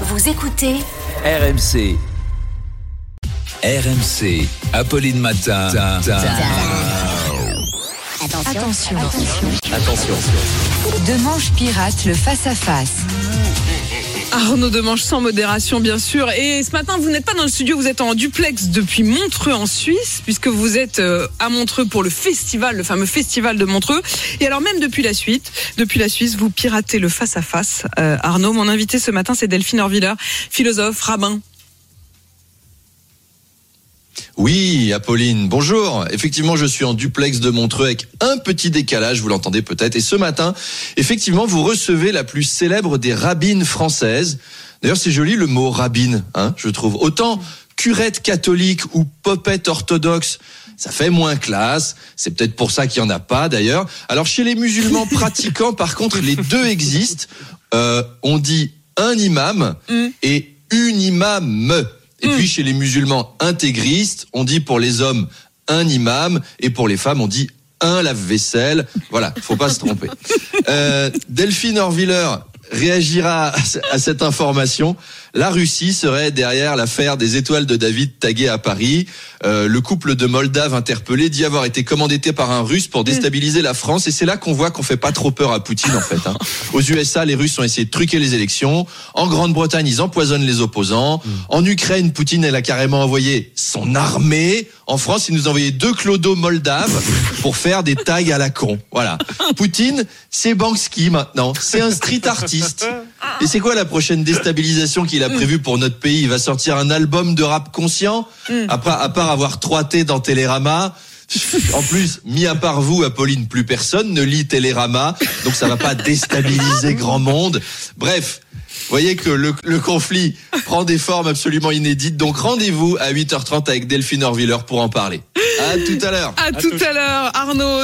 Vous écoutez RMC. RMC. Apolline Matin. Attention. Attention. Demanche pirate, le face-à-face. Arnaud Demange sans modération bien sûr. Et ce matin, vous n'êtes pas dans le studio, vous êtes en duplex depuis Montreux en Suisse, puisque vous êtes euh, à Montreux pour le festival, le fameux festival de Montreux. Et alors même depuis la suite, depuis la Suisse, vous piratez le face à face. Arnaud, mon invité ce matin, c'est Delphine Orviller, philosophe, rabbin. Oui, Apolline, bonjour. Effectivement, je suis en duplex de Montreux avec un petit décalage, vous l'entendez peut-être. Et ce matin, effectivement, vous recevez la plus célèbre des rabbines françaises. D'ailleurs, c'est joli le mot rabbine, hein, je trouve. Autant curette catholique ou popette orthodoxe, ça fait moins classe. C'est peut-être pour ça qu'il n'y en a pas d'ailleurs. Alors chez les musulmans pratiquants, par contre, les deux existent. Euh, on dit un imam et une imam. Et puis chez les musulmans intégristes, on dit pour les hommes un imam et pour les femmes, on dit un lave-vaisselle. Voilà, faut pas se tromper. Euh, Delphine Orviller réagira à cette information. La Russie serait derrière l'affaire des étoiles de David taguées à Paris. Euh, le couple de Moldaves interpellé dit avoir été commandité par un Russe pour déstabiliser la France. Et c'est là qu'on voit qu'on fait pas trop peur à Poutine en fait. hein. Aux USA, les Russes ont essayé de truquer les élections. En Grande-Bretagne, ils empoisonnent les opposants. En Ukraine, Poutine, elle a carrément envoyé son armée. En France, il nous a envoyé deux clodos moldaves pour faire des tags à la con. Voilà. Poutine, c'est Banksy maintenant. C'est un street artiste. Et c'est quoi la prochaine déstabilisation qu'il a prévue pour notre pays? Il va sortir un album de rap conscient Après, à part avoir 3 T dans Télérama. En plus, mis à part vous, Apolline, plus personne ne lit Télérama, donc ça va pas déstabiliser grand monde. Bref, vous voyez que le, le conflit prend des formes absolument inédites. Donc rendez-vous à 8h30 avec Delphine Orviller pour en parler. À tout à l'heure. À, tout à l'heure, Arnaud.